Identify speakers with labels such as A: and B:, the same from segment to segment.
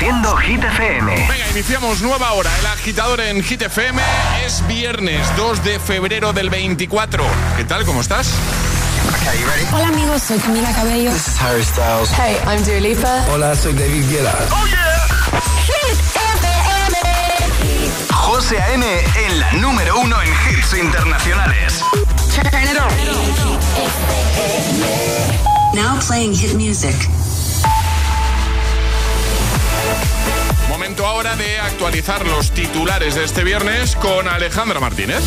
A: Hit FM.
B: Venga, iniciamos nueva hora. El agitador en Hit FM es viernes 2 de febrero del 24. ¿Qué tal? ¿Cómo estás?
C: Hola amigos, soy Camila Cabello.
D: This is Harry Styles.
C: Hey, I'm Dua Lipa.
E: Hola, soy David Guetta.
A: Oh yeah. Hit FM. José A.M. en la número uno en hits internacionales. Turn it on.
F: Now playing hit music.
B: Momento ahora de actualizar los titulares de este viernes con Alejandra Martínez.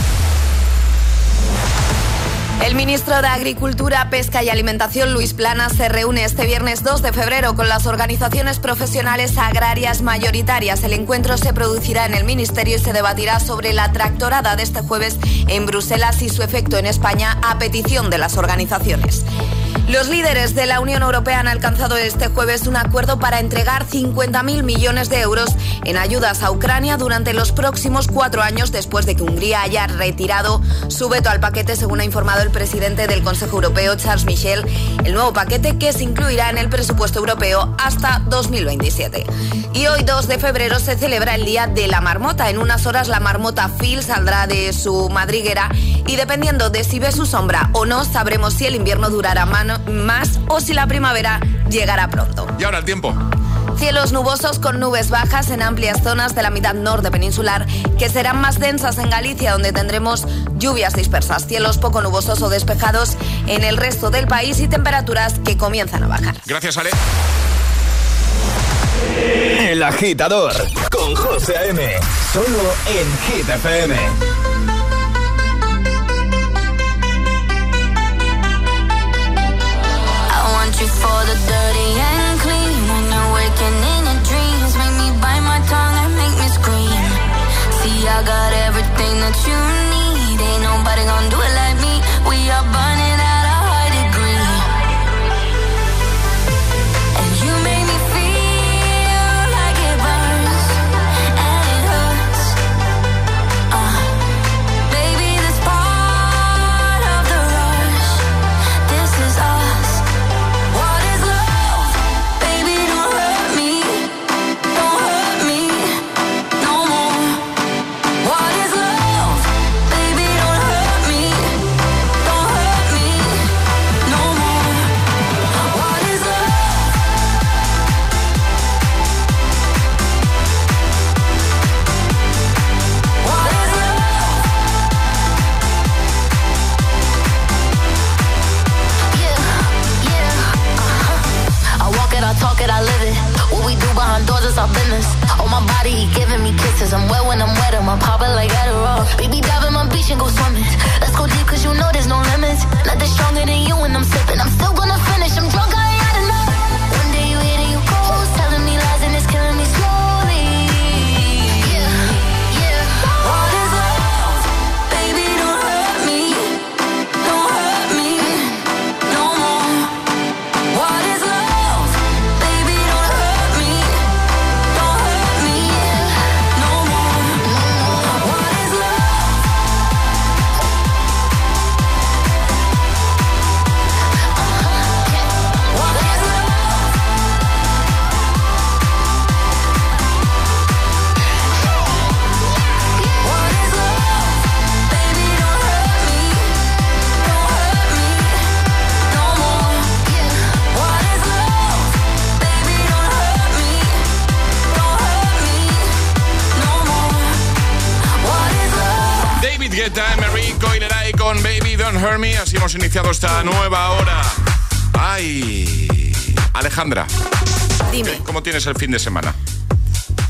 G: El ministro de Agricultura, Pesca y Alimentación, Luis Plana, se reúne este viernes 2 de febrero con las organizaciones profesionales agrarias mayoritarias. El encuentro se producirá en el ministerio y se debatirá sobre la tractorada de este jueves en Bruselas y su efecto en España a petición de las organizaciones. Los líderes de la Unión Europea han alcanzado este jueves un acuerdo para entregar 50.000 millones de euros en ayudas a Ucrania durante los próximos cuatro años después de que Hungría haya retirado su veto al paquete, según ha informado el presidente del Consejo Europeo, Charles Michel, el nuevo paquete que se incluirá en el presupuesto europeo hasta 2027. Y hoy, 2 de febrero, se celebra el Día de la Marmota. En unas horas la marmota Phil saldrá de su madriguera y dependiendo de si ve su sombra o no, sabremos si el invierno durará más o si la primavera llegará pronto.
B: Y ahora el tiempo.
G: Cielos nubosos con nubes bajas en amplias zonas de la mitad norte peninsular que serán más densas en Galicia donde tendremos lluvias dispersas, cielos poco nubosos o despejados en el resto del país y temperaturas que comienzan a bajar.
B: Gracias, Ale.
A: El agitador con José M. Solo en Hit
B: iniciado esta nueva hora. Ay, Alejandra.
G: Dime.
B: ¿Cómo tienes el fin de semana?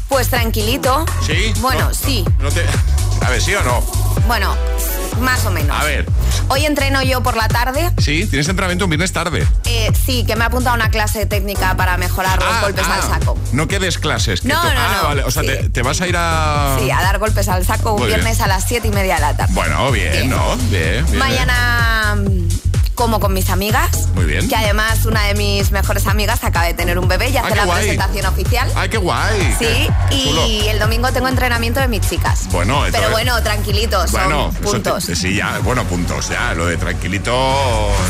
G: Pues tranquilito.
B: ¿Sí?
G: Bueno, sí.
B: A ver, ¿sí o no?
G: Bueno, más o menos.
B: A ver.
G: Hoy entreno yo por la tarde.
B: Sí, tienes entrenamiento un viernes tarde.
G: Eh, sí, que me ha apuntado una clase técnica para mejorar los ah, golpes al ah. saco.
B: No quedes clases.
G: no, no,
B: ah,
G: no.
B: Vale. O sea, te, vas a ir a.
G: Sí, a dar golpes al saco un viernes a las siete y media de la tarde.
B: Bueno, bien, ¿no? Bien,
G: Mañana como con mis amigas.
B: Muy bien.
G: Que además una de mis mejores amigas acaba de tener un bebé y hace la presentación oficial.
B: ¡Ay, qué guay!
G: Sí, y el domingo tengo entrenamiento de mis chicas.
B: Bueno,
G: Pero bueno, tranquilitos,
B: bueno,
G: puntos.
B: sí, ya, bueno, puntos, ya, lo de tranquilito.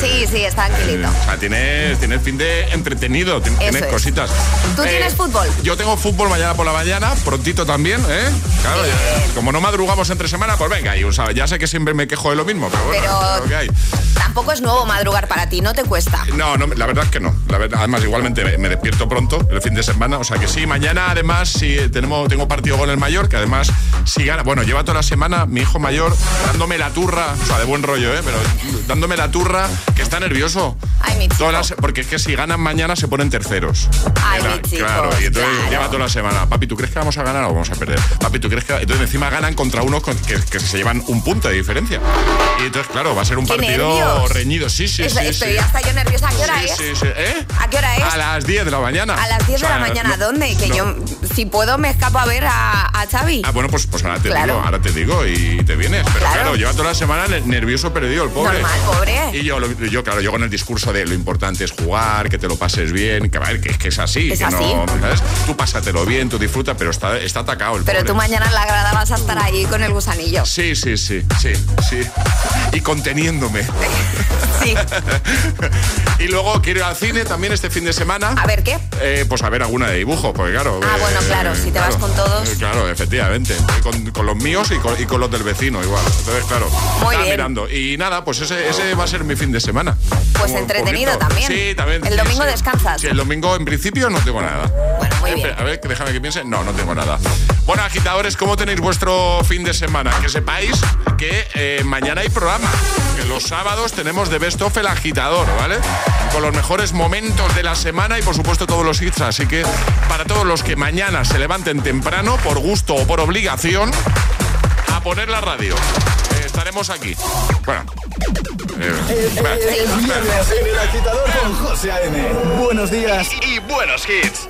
G: Sí, sí, está tranquilito.
B: o sea, tienes, tienes fin de entretenido, tienes cositas.
G: ¿Tú tienes eh, fútbol?
B: Yo tengo fútbol mañana por la mañana, prontito también, ¿eh? Claro, como no madrugamos entre semana, pues venga, y, ya sé que siempre me quejo de lo mismo, pero bueno,
G: pero tampoco es nuevo madrugar para ti, ¿no te cuesta?
B: No, no la verdad es que no. La verdad, además, igualmente me, despierto pronto el fin de semana, o sea que sí, mañana además sí tenemos, tengo partido con el mayor, que además si gana, bueno, lleva toda la semana mi hijo mayor dándome la turra, o sea, de buen rollo, ¿eh? Pero dándome la turra, que está nervioso.
G: Ay, mi chico.
B: porque es que si ganan mañana se ponen terceros.
G: Ay, mi chico,
B: claro, y entonces lleva toda la semana. Papi, ¿tú crees que vamos a ganar o vamos a perder? Papi, ¿tú crees que.? Entonces encima ganan contra unos que, se llevan un punto de diferencia. Y entonces, claro, va a ser un partido reñido. Sí, sí, sí.
G: Estoy hasta yo nerviosa. ¿A qué hora es?
B: Sí, sí. ¿Eh?
G: ¿A qué hora es?
B: A las 10 de la mañana.
G: A las 10 de la mañana. ¿Dónde? Que yo, si puedo, me escapo a ver a, a Xavi.
B: Ah, bueno, pues, pues ahora te digo, ahora te digo y te vienes. Pero claro, lleva toda la semana nervioso perdido el pobre.
G: Normal, pobre.
B: Y yo, yo, claro, yo con el discurso de lo importante es jugar, que te lo pases bien, que, que, que es así.
G: Es
B: que
G: así.
B: No, ¿sabes? Tú pásatelo bien, tú disfruta, pero está, está atacado el
G: Pero tú mañana en la grada vas a estar ahí con el gusanillo.
B: Sí, sí, sí, sí, sí. Y conteniéndome.
G: sí.
B: y luego quiero ir al cine también este fin de semana.
G: ¿A ver qué?
B: Eh, pues a ver alguna de dibujo, porque claro.
G: Ah, bueno, claro, si te vas con todos.
B: Eh, claro, efectivamente. Con, con los míos y con, y con, los del vecino igual. Entonces, claro,
G: Muy bien.
B: mirando. Y nada, pues ese, ese va a ser mi fin de semana.
G: Pues entretenido también.
B: Sí, también.
G: El domingo descansas.
B: Sí, el domingo en principio no tengo nada.
G: Muy bien.
B: A ver, déjame que piense. No, no tengo nada. Bueno, agitadores, ¿cómo tenéis vuestro fin de semana? Que sepáis que eh, mañana hay programa. Que los sábados tenemos de Best of el agitador, ¿vale? Con los mejores momentos de la semana y por supuesto todos los hits. Así que para todos los que mañana se levanten temprano, por gusto o por obligación, a poner la radio. Eh, estaremos aquí. Bueno.
H: Eh, el, viernes en el agitador con José A.M. Buenos días
B: y, y buenos hits.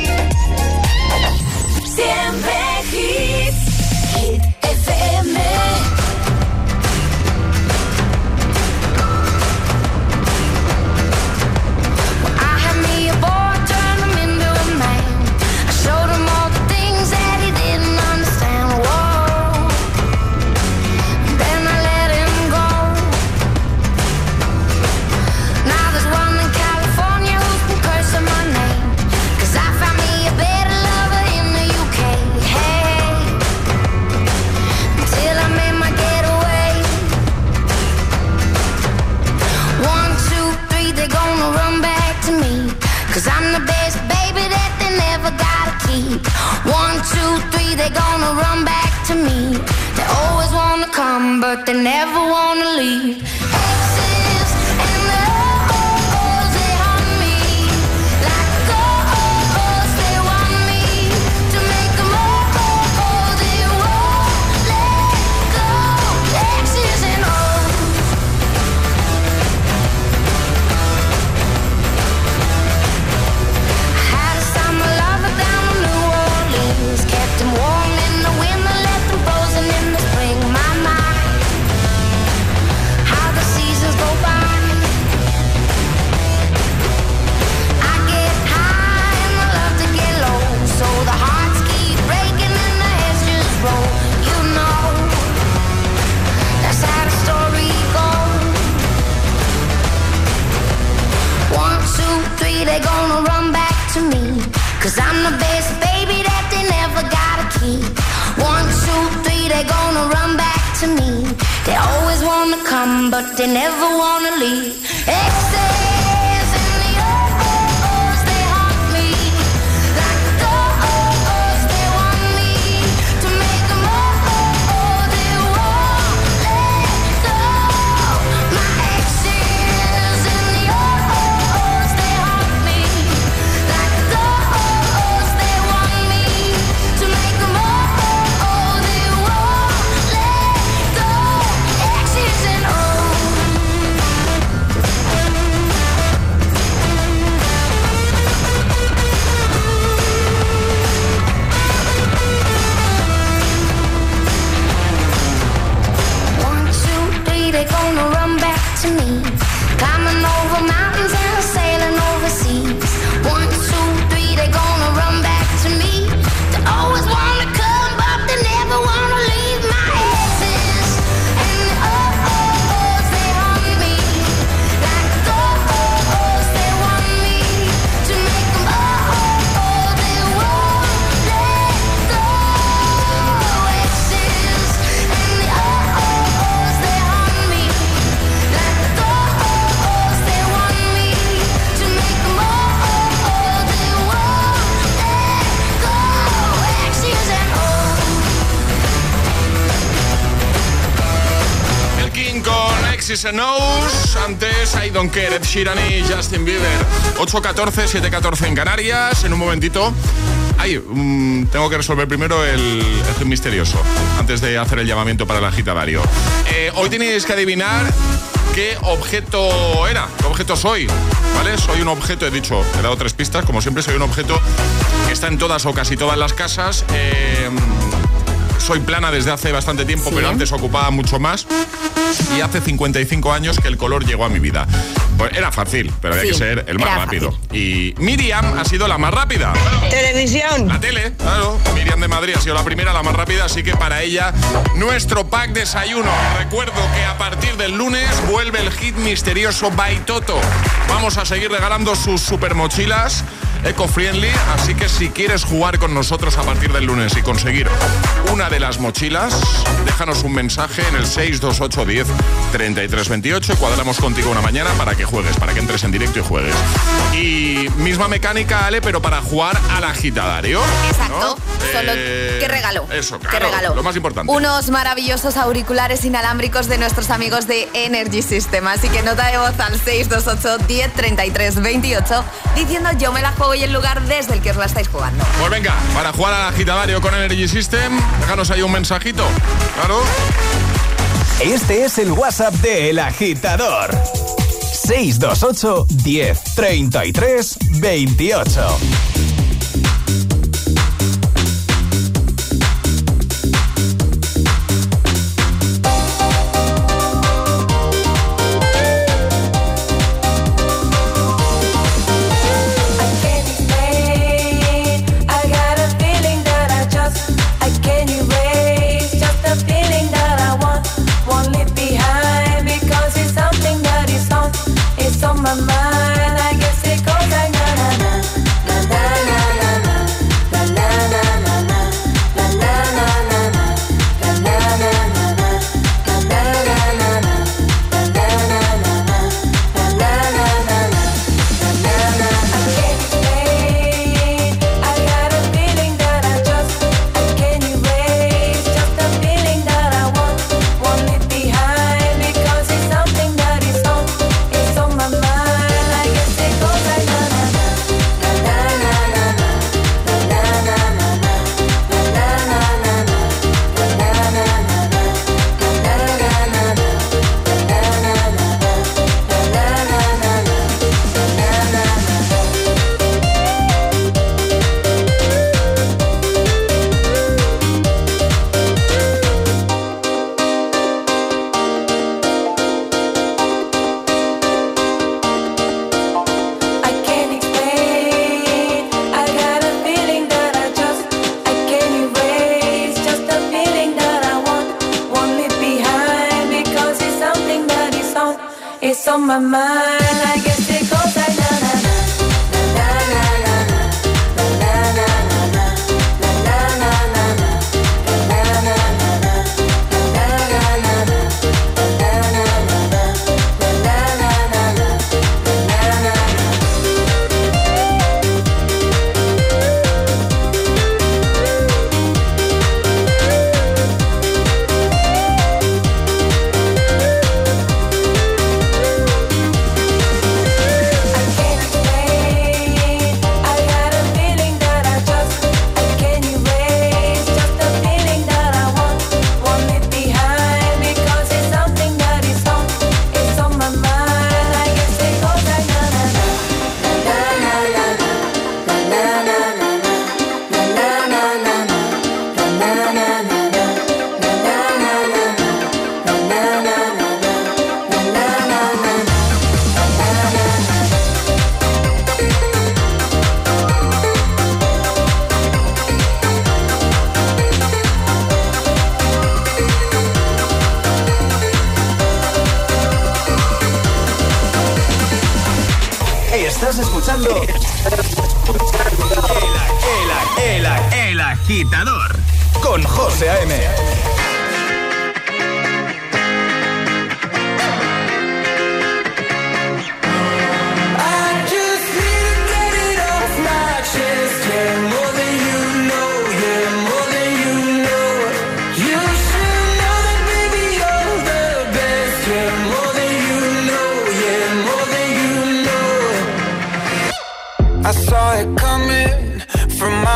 I: wanna run back to me.
J: They always wanna come, but they never wanna leave. But they never wanna leave.
B: Antes I Don't Care, Ed Sheeran y Justin Bieber. 8.14, 7.14 en Canarias. En un momentito. Ay, mm, tengo que resolver primero el, el misterioso antes de hacer el llamamiento para el agitadario. Eh, hoy tenéis que adivinar qué objeto era, qué objeto soy. ¿Vale? Soy un objeto, he dicho, he dado tres pistas, como siempre, soy un objeto que está en todas o casi todas las casas. Eh, soy plana desde hace bastante tiempo, pero antes ocupaba mucho más y hace 55 años que el color llegó a mi vida. Pues era fácil, pero había que ser el más rápido. Y Miriam ha sido la más rápida.
K: Televisión.
B: La tele, claro. Miriam de Madrid ha sido la primera, la más rápida, así que para ella nuestro pack desayuno. Recuerdo que a partir del lunes vuelve el hit misterioso by Toto. Vamos a seguir regalando sus super mochilas eco-friendly. Así que si quieres jugar con nosotros a partir del lunes y conseguir una de las mochilas, déjanos un mensaje en el 628 10 33 28 y cuadramos contigo una mañana para que juegues, para que entres en directo y juegues. Y misma mecánica, Ale, pero para jugar al agitadario.
G: Exacto. Solo,
B: Eh,
G: ¿Qué regalo?
B: Eso,
G: ¿Qué
B: claro,
G: regalo?
B: lo más importante.
G: Unos maravillosos auriculares inalámbricos de nuestros amigos de Energy System. Así que nota de voz al 628 10 33 28 diciendo yo me la juego y el lugar desde el que os la estáis jugando.
B: Pues venga, para jugar al agitadario con Energy System, déjanos ahí un mensajito. Claro.
K: Este es el WhatsApp de El Agitador. 628 10 33 28.
L: My mind.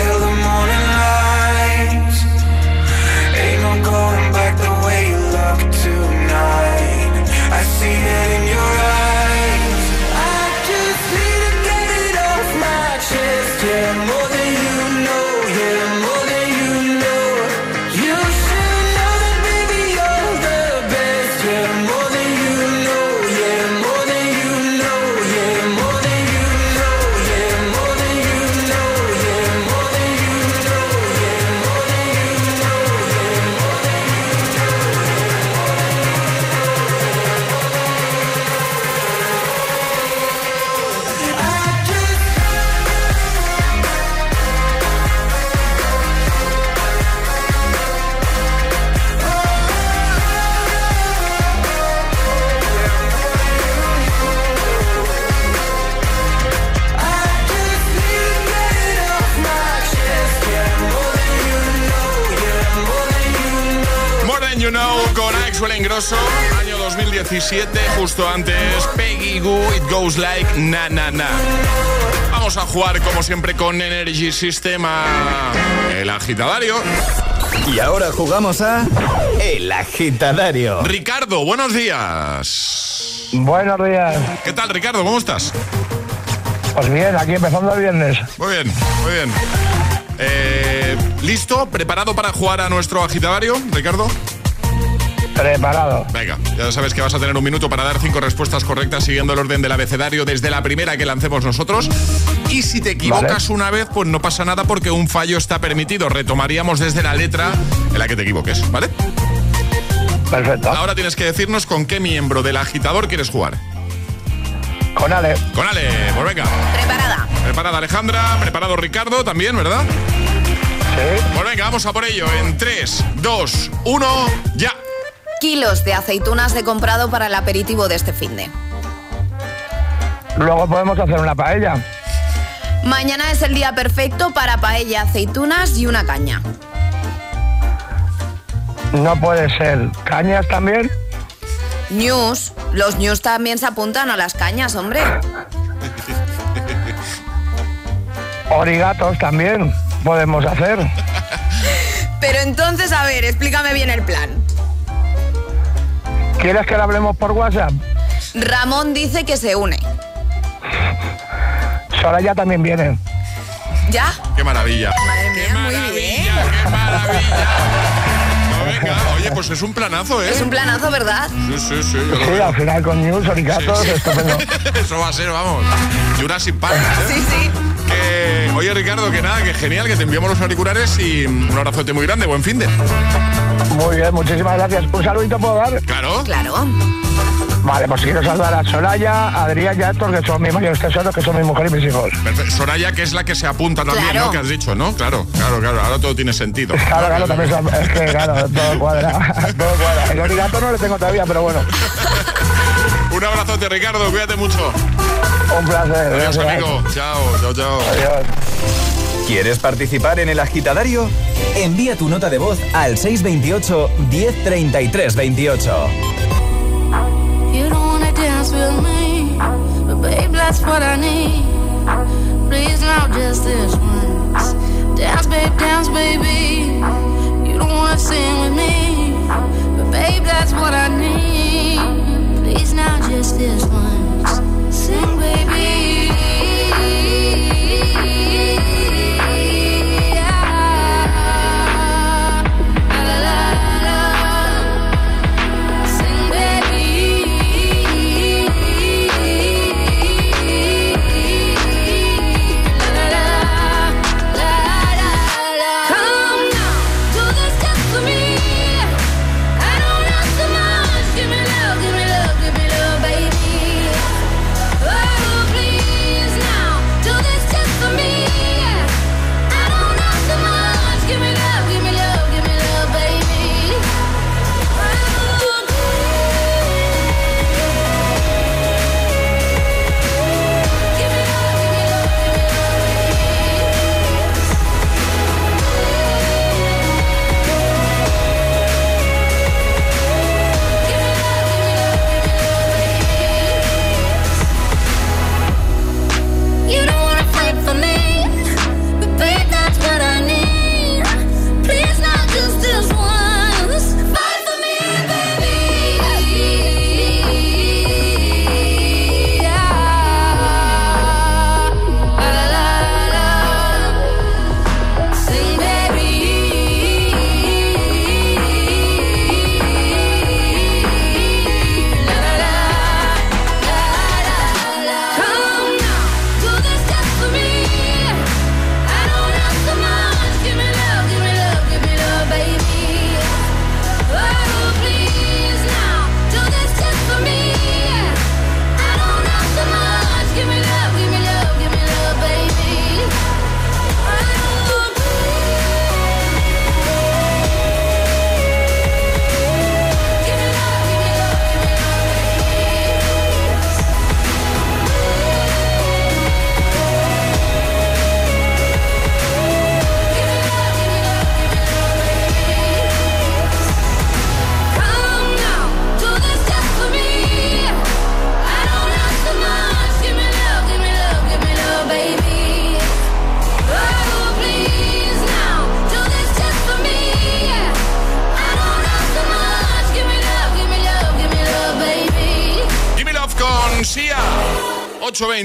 L: Until the
B: 2017, justo antes Peggy Goo, It Goes Like Na Na Na. Vamos a jugar como siempre con Energy System a el agitadario.
H: Y ahora jugamos a El Agitadario.
B: Ricardo, buenos días.
M: Buenos días.
B: ¿Qué tal, Ricardo? ¿Cómo estás?
M: Pues bien, aquí empezando el viernes.
B: Muy bien, muy bien. Eh, ¿Listo? ¿Preparado para jugar a nuestro agitadario, Ricardo?
M: Preparado.
B: Venga, ya sabes que vas a tener un minuto para dar cinco respuestas correctas siguiendo el orden del abecedario desde la primera que lancemos nosotros. Y si te equivocas
M: Vale.
B: una vez, pues no pasa nada porque un fallo está permitido. Retomaríamos desde la letra en la que te equivoques, ¿vale?
M: Perfecto.
B: Ahora tienes que decirnos con qué miembro del agitador quieres jugar.
M: Con Ale.
B: Con Ale, pues venga.
G: Preparada.
B: Preparada Alejandra, preparado Ricardo también, ¿verdad?
M: Sí.
B: Pues venga, vamos a por ello. En 3, 2, 1, ya.
G: Kilos de aceitunas he comprado para el aperitivo de este fin de.
M: Luego podemos hacer una paella.
G: Mañana es el día perfecto para paella, aceitunas y una caña.
M: No puede ser. ¿Cañas también?
G: News. Los news también se apuntan a las cañas, hombre.
M: Origatos también podemos hacer.
G: Pero entonces, a ver, explícame bien el plan.
M: ¿Quieres que lo hablemos por WhatsApp?
G: Ramón dice que se une.
M: Soraya también viene.
G: ¿Ya?
B: Qué maravilla.
G: Madre mía,
B: qué
G: muy
B: maravilla,
G: bien.
B: qué maravilla. No, venga, oye, pues es un planazo, ¿eh?
G: Es un planazo, ¿verdad?
B: Sí, sí, sí.
M: Sí,
B: veo.
M: al final con news, origatos,
B: Sí, sí.
M: estupendo.
B: Eso va a ser, vamos. Jurassic Park. ¿eh?
G: Sí, sí.
B: Que, oye, Ricardo, que nada, que genial, que te enviamos los auriculares y un abrazote muy grande. Buen fin de.
M: Muy bien, muchísimas gracias. ¿Un saludito puedo dar?
B: Claro.
G: Claro.
M: Vale, pues quiero saludar a Soraya, a Adrián y a Héctor, que son mis mayores tesoros, que son mi mujer y mis hijos.
B: Perfecto. Soraya, que es la que se apunta también,
G: Claro.
B: ¿no? Que has dicho, ¿no? Claro, claro, claro. Ahora todo tiene sentido.
M: Claro, claro, también son, es que claro, todo cuadra, todo cuadra. El origato no lo tengo todavía, pero bueno,
B: Un abrazote, Ricardo. Cuídate mucho.
M: un placer.
B: Adiós,
M: gracias.
B: amigo. Chao, chao, chao.
M: Adiós.
H: ¿Quieres participar en El Agitadario? Envía tu nota de voz al 628 1033 28.
I: You don't wanna dance babe. Dance, babe, dance, baby. You don't wanna sing with me,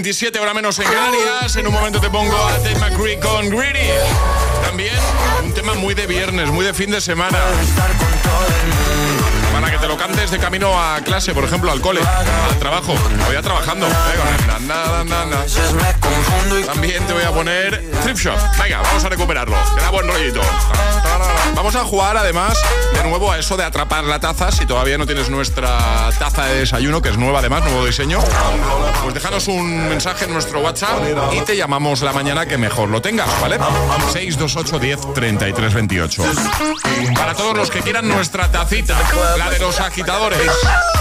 B: 8.27 hora menos en Canarias. En un momento te pongo a Tate McCree con Greedy. También un tema muy de viernes, muy de fin de semana para que te lo cantes de camino a clase, por ejemplo, al cole, al trabajo, o ya trabajando. También te voy a poner Trip. Venga, vamos a recuperarlo. Queda buen rollito. Vamos a jugar además de nuevo a eso de atrapar la taza. Si todavía no tienes nuestra taza de desayuno, que es nueva además, nuevo diseño, pues déjanos un mensaje en nuestro WhatsApp y te llamamos la mañana que mejor lo tengas, ¿vale? 628 10 33 28. Para todos los que quieran nuestra tacita, la de los agitadores,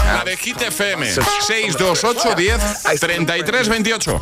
B: la de Hit FM, 628 10 33 28.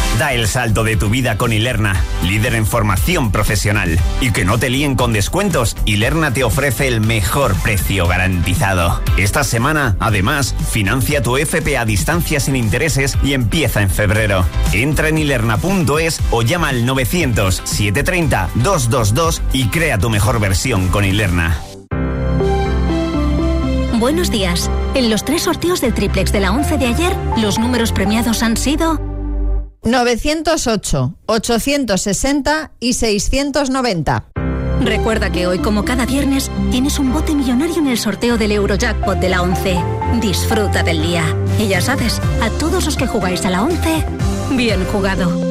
N: Da el salto de tu vida con Ilerna, líder en formación profesional. Y que no te líen con descuentos, Ilerna te ofrece el mejor precio garantizado. Esta semana, además, financia tu FP a distancia sin intereses y empieza en febrero. Entra en ilerna.es o llama al 900 730 222 y crea tu mejor versión con Ilerna.
O: Buenos días. En los tres sorteos del triplex de la 11 de ayer, los números premiados han sido
P: 908, 860 y 690.
O: Recuerda que hoy, como cada viernes, tienes un bote millonario en el sorteo del Eurojackpot de la 11. Disfruta del día. Y ya sabes, a todos los que jugáis a la 11, bien jugado.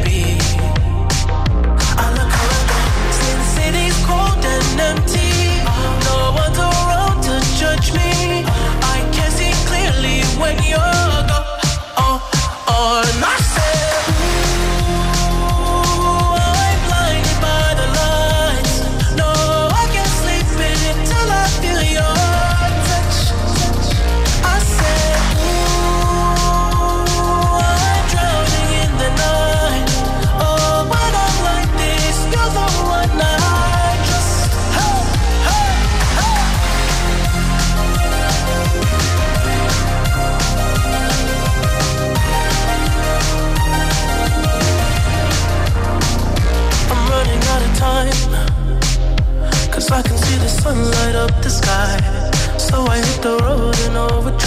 H: the road and over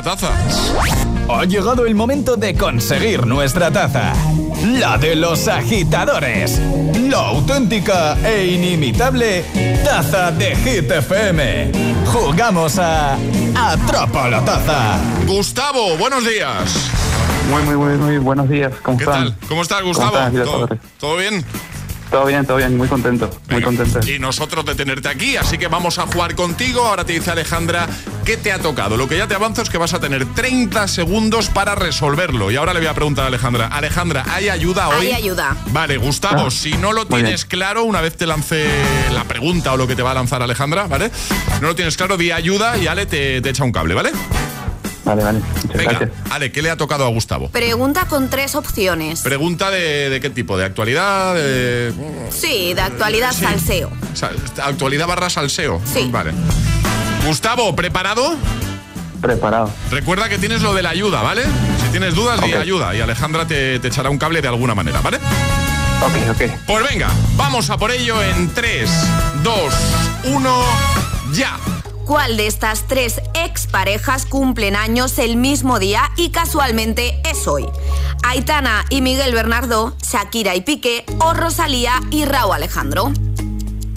B: la taza.
H: Ha llegado el momento de conseguir nuestra taza. La de los agitadores. La auténtica e inimitable taza de Hit FM. Jugamos a Atrapa la taza.
B: Gustavo, buenos días.
Q: Muy, muy, muy, muy buenos días. ¿Cómo
B: ¿Qué
Q: están?
B: tal? ¿Cómo estás, Gustavo? ¿Todo, bien?
R: Todo bien, todo bien, muy contento, muy contento.
B: Y nosotros de tenerte aquí, así que vamos a jugar contigo. Ahora te dice Alejandra qué te ha tocado. Lo que ya te avanzo es que vas a tener 30 segundos para resolverlo. Y ahora le voy a preguntar a Alejandra. Alejandra, ¿hay ayuda hoy?
G: Hay ayuda.
B: Vale, Gustavo,
R: Ah,
B: si no lo tienes claro, una vez te lance la pregunta o lo que te va a lanzar Alejandra, ¿vale? No lo tienes claro, di ayuda y Ale te, te echa un cable, ¿vale?
R: Vale, vale, muchas
B: Venga,
R: gracias.
B: Ale, ¿qué le ha tocado a Gustavo?
G: Pregunta con tres opciones.
B: Pregunta de, de qué tipo, de actualidad, de
G: Sí, de actualidad salseo.
B: sal- actualidad barra salseo.
G: Sí.
B: Vale. Gustavo, ¿preparado?
R: Preparado.
B: Recuerda que tienes lo de la ayuda, ¿vale? Si tienes dudas, di
R: Ok.
B: ayuda y Alejandra te, te echará un cable de alguna manera, ¿vale?
R: Ok, ok.
B: Pues venga, vamos a por ello en 3, 2, 1, ya.
G: ¿Cuál de estas tres exparejas cumplen años el mismo día y casualmente es hoy? Aitana y Miguel Bernardo, Shakira y Piqué o Rosalía y Raúl Alejandro.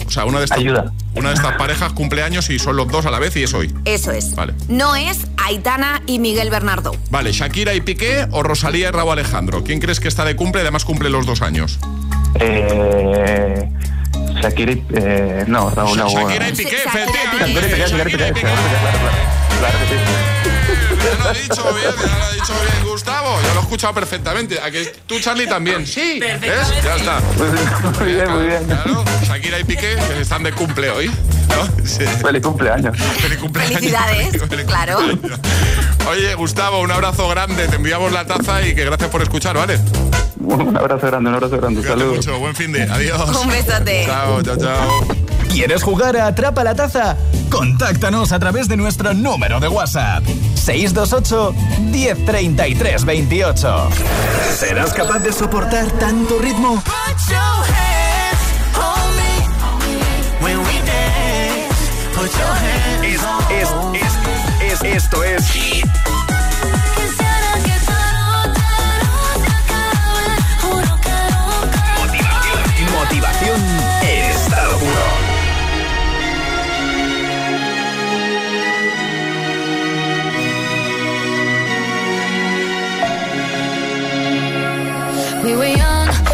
B: O sea, una de estas,
R: Ayuda.
B: Una de estas parejas cumple años y son los dos a la vez y es hoy.
G: Eso es.
B: Vale.
G: No es Aitana y Miguel Bernardo.
B: Vale, Shakira y Piqué o Rosalía y Raúl Alejandro. ¿Quién crees que está de cumple? Además cumple los dos años.
R: Eh, Shakira y... Eh, no, Raúl Agua.
B: Shakira y Piqué, efectivamente.
R: Shakira y Piqué, claro, claro, claro que sí.
B: Ya lo ha dicho bien, ya lo ha dicho bien Gustavo. Yo lo he escuchado perfectamente. ¿A que tú, Charlie, también? Sí. ¿Ves? Ya está.
R: Muy bien, muy bien.
B: Claro, Shakira y Piqué que están de cumple hoy. ¿no? Sí.
R: Feliz cumpleaños.
B: Feliz cumpleaños.
G: Felicidades,
B: Feliz
G: claro.
B: cumpleaños. Oye, Gustavo, un abrazo grande. Te enviamos la taza y que gracias por escuchar, ¿vale?
R: Un abrazo grande, un abrazo grande.
B: Cuídate
R: Saludos.
B: mucho. Buen fin de. Adiós.
G: Un besote.
B: Chao, chao, chao.
H: ¿Quieres jugar a Atrapa la Taza? Contáctanos a través de nuestro número de WhatsApp. 628 1033 28. ¿Serás capaz de soportar tanto ritmo? Es, es, es, es, esto es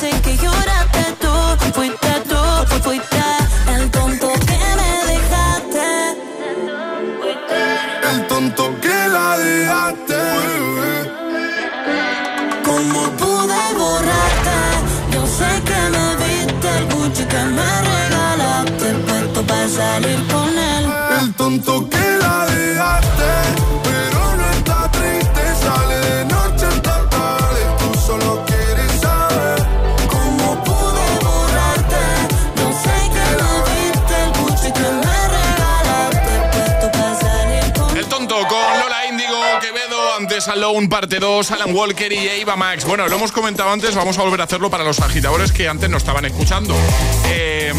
S: que no, yo
B: Alone, parte 2, Alan Walker y Eva Max. Bueno, lo hemos comentado antes, vamos a volver a hacerlo para los agitadores que antes no estaban escuchando. Eh,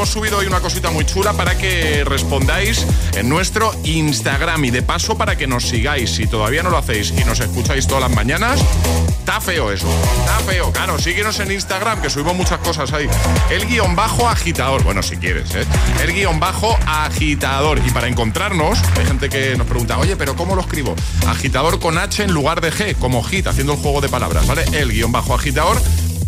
B: hemos subido hoy una cosita muy chula para que respondáis en nuestro Instagram y de paso para que nos sigáis. Si todavía no lo hacéis y nos escucháis todas las mañanas, está feo eso. Está feo. Claro, síguenos en Instagram que subimos muchas cosas ahí. El guion bajo agitador. Bueno, si quieres, ¿eh? El guion bajo agitador. Y para encontrarnos, hay gente que nos pregunta, oye, pero ¿cómo lo escribo? Agitador con H en lugar de G, como hit, haciendo el juego de palabras, ¿vale? El guion bajo agitador.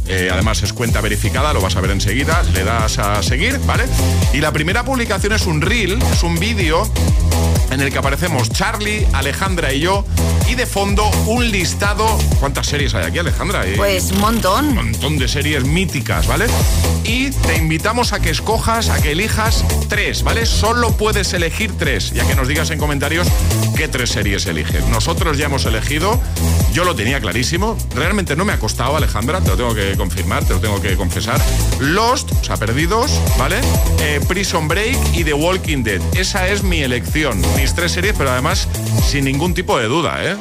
B: Eh, además es cuenta verificada, lo vas a ver enseguida, le das a seguir, ¿vale? Y la primera publicación es un reel, es un vídeo en el que aparecemos Charlie, Alejandra y yo, y de fondo un listado. ¿Cuántas series hay aquí, Alejandra? Eh,
G: Pues un montón.
B: un montón de series míticas, ¿vale? Y te invitamos a que escojas, a que elijas tres, ¿vale? Solo puedes elegir tres, ya que nos digas en comentarios qué tres series eliges. Nosotros ya hemos elegido, yo lo tenía clarísimo, realmente no me ha costado, Alejandra, te lo tengo que confirmar, te lo tengo que confesar. Lost, o sea, Perdidos, ¿vale? Eh, Prison Break y The Walking Dead. Esa es mi elección, mis tres series, pero además sin ningún tipo de duda, ¿eh?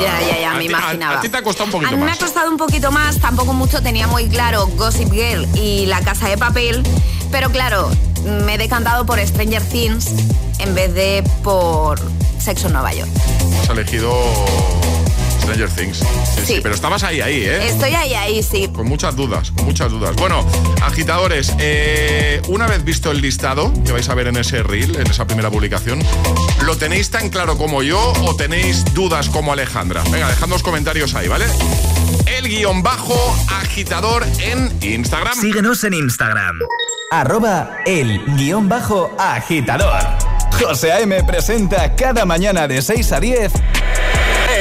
G: Ya, ya, ya,
B: a
G: me
B: a-
G: imaginaba.
B: A, ti te ha costado un
G: A
B: poquito
G: mí me
B: más.
G: ha costado un poquito más, tampoco mucho, tenía muy claro Gossip Girl y La Casa de Papel, pero claro, me he decantado por Stranger Things en vez de por Sexo en Nueva York.
B: Has elegido Stranger Things. Sí, sí,
G: Sí.
B: pero estabas ahí, ahí, ¿eh?
G: Estoy ahí, ahí, sí.
B: Con muchas dudas, con muchas dudas. Bueno, agitadores, eh, una vez visto el listado que vais a ver en ese reel, en esa primera publicación, ¿lo tenéis tan claro como yo o tenéis dudas como Alejandra? Venga, dejad los comentarios ahí, ¿vale? El guion bajo agitador en Instagram.
T: Síguenos en Instagram. Arroba el guion bajo agitador. José A.M. presenta cada mañana de 6 a 10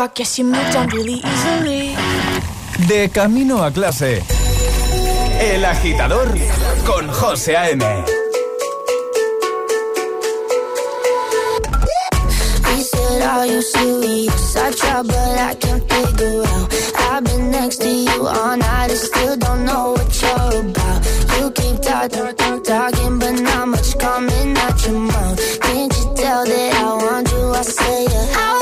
U: I guess you moved on really easily.
T: De camino a clase. El Agitador con José A.M.
J: He said, Are you serious? I try, but I can't figure out. I've been next to you all night and still don't know what you're about. You keep talking, talk, talking, but not much coming out your mouth. Can't you tell that I want you? I say, yeah. I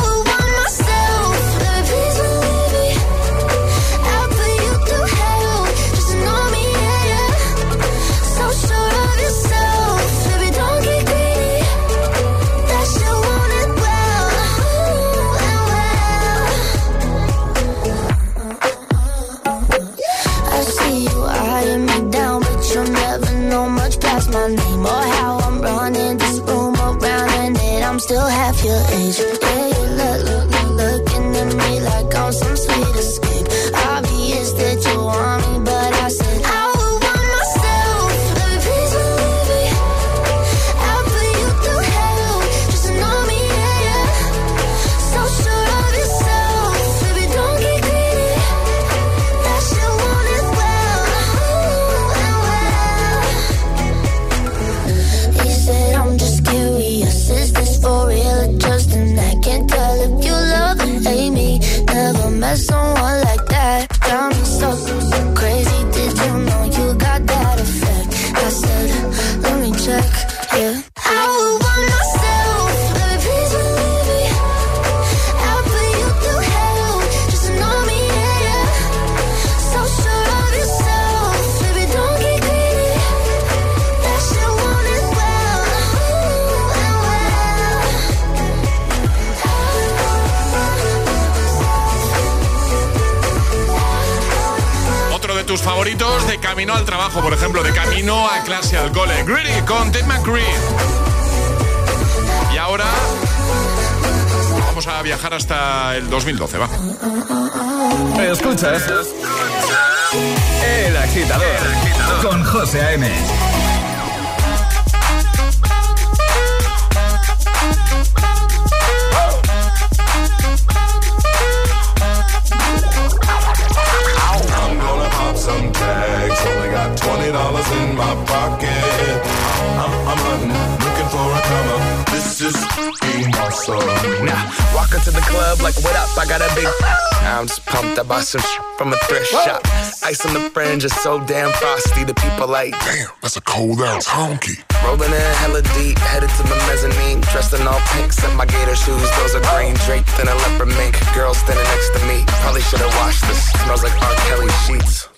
B: favoritos de camino al trabajo, por ejemplo, de camino a clase al cole. Greedy con Ted McCree. Y ahora vamos a viajar hasta el 2012, va.
T: Escuchas El Agitador con José A.M.
Q: got twenty dollars in my pocket. I'm, I'm hunting, looking for a come up. This is being awesome.
V: Now, walk into the club like, what up? I got a big. I'm just pumped. I bought some from a thrift shop. Ice on the fringe is so damn frosty. The people like, damn, that's a cold ass honky. Rolling in hella deep, headed to the mezzanine. Dressed in all pink, set my gator shoes. Those are green draped in a leopard mink. Girl standing next to me. Probably should have washed this. Smells like R. Kelly sheets.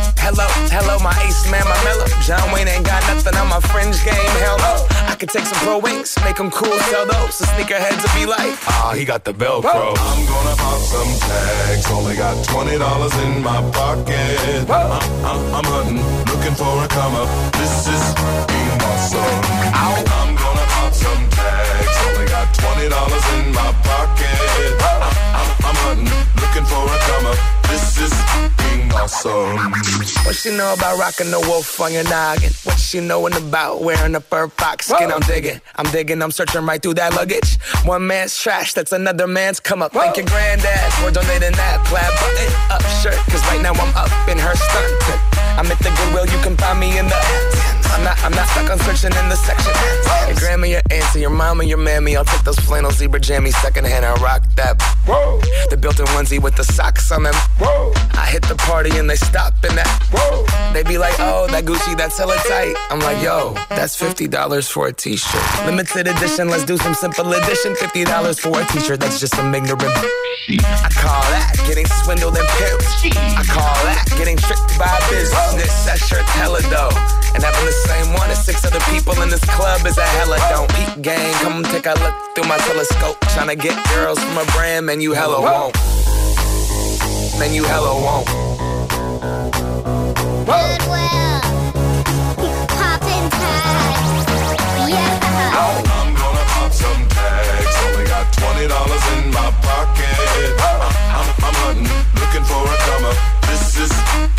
V: Hello, hello, my ace man, my mellow. John Wayne ain't got nothing on my fringe game. Hell no. I could take some pro wings, make them cool, sell those. The sneakerheads will be like, ah, he got the Velcro.
Q: I'm gonna pop some tags. Only got twenty dollars in my pocket. I'm, I'm, I'm hunting, looking for a come up. This is being awesome. I'm gonna pop some tags. Only got twenty dollars in my pocket. I'm, I'm, I'm hunting, looking for a come up. This is being awesome.
V: What she know about rocking the wolf on your noggin? What she knowin' about wearing a fur fox skin? I'm digging, I'm digging, I'm searching right through that luggage. One man's trash, that's another man's come up. Thank your granddad for donating that plaid button up shirt. Cause right now I'm up in her stunt. I'm at the Goodwill, you can find me in the. I'm not, I'm not stuck on searching in the section. Your grandma, your auntie, your mama, your mammy. I'll take those flannel zebra jammies secondhand and rock that. Whoa. The built-in onesie with the socks on them. Whoa. I hit the party and they stop in that. Whoa. They be like, oh, that Gucci, that's hella tight. I'm like, yo, that's $50 for a t-shirt. Limited edition, let's do some simple edition. $50 for a t-shirt, that's just some ignorant. I call that getting swindled and pimped. I call that getting tricked by a business. That shirt's hella dope. And having the same one as six other people in this club is a hella don't. Peep gang, come take a look through my telescope. Tryna get girls from a brand, man, you hella won't. Man, you hella won't.
W: Goodwill. Poppin' tags. Yeah. Oh.
Q: I'm gonna pop some tags. Only got twenty dollars in my pocket. I'm, I'm, I'm hunting, looking for a come up. This is being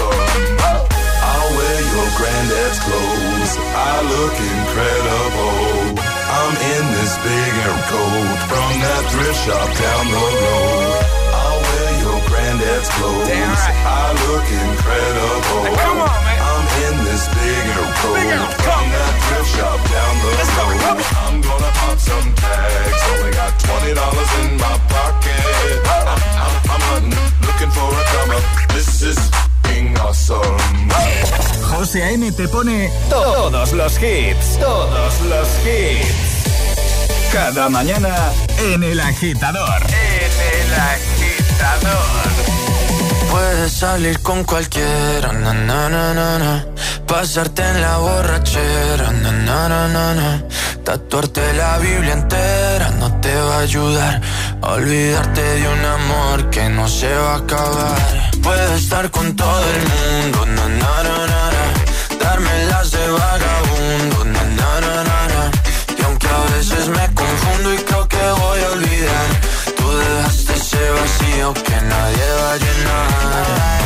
Q: awesome. Oh, I'll wear your granddad's clothes. I look incredible. I'm in this big air coat from that thrift shop down the road. I'll wear your granddad's clothes. I look incredible. come on, man. I'm in this big air coat from that thrift shop down the road. I'm gonna pop some tags. Only got twenty dollars in my pocket. I'm, I'm, I'm hunting, looking for a. This is awesome.
T: José A.M. te pone todos los hits, todos los hits. Cada mañana en El Agitador.
X: En el agitador. Puedes salir con cualquiera, na, na, na, na, na. pasarte en la borrachera, na, na, na, na, na. tatuarte la Biblia entera no te va a ayudar a olvidarte de un amor que no se va a acabar. Puedes estar con todo el mundo, na, na, na, na. darme las de vagabundo, na, na, na, na, na. y aunque a veces me confundo y creo que voy a olvidar, tú dejaste ese vacío que nadie va a llenar.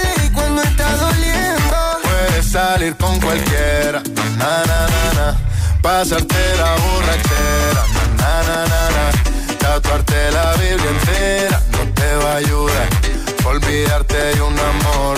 Q: salir
Y: con cualquiera, na na na na, pasarte la borrachera, na na na na, tatuarte la Biblia entera. No te va a ayudar, olvidarte de un amor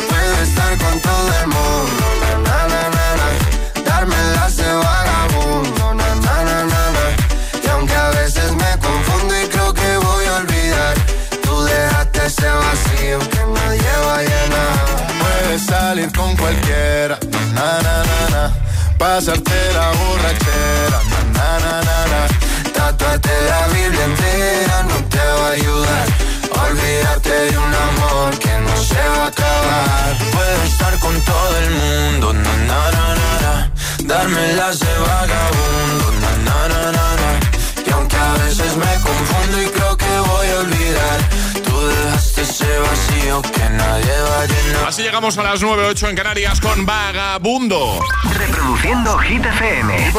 Y: Estar con todo el mundo, na, na, na, na. Darme las de vagabundo, na, na, na, na, na. Y aunque a veces me confundo y creo que voy a olvidar, tú dejaste ese vacío que nadie va a llenar. Puedes salir con cualquiera, na, na, na, na. Pasarte la borrachera, na, na, na, na, na. Tatuarte la Biblia entera no te va a ayudar. Olvidarte de un amor que no se va a acabar. Puedo estar con todo el mundo, na, na, na, na, na. Darme las de vagabundo, na, na, na, na, na. Y aunque a veces me confundo y creo que voy a olvidar, tú dejaste ese vacío que nadie va a llenar.
B: Así llegamos a las 9.08 en Canarias con Vagabundo.
Z: Reproduciendo Hit FM.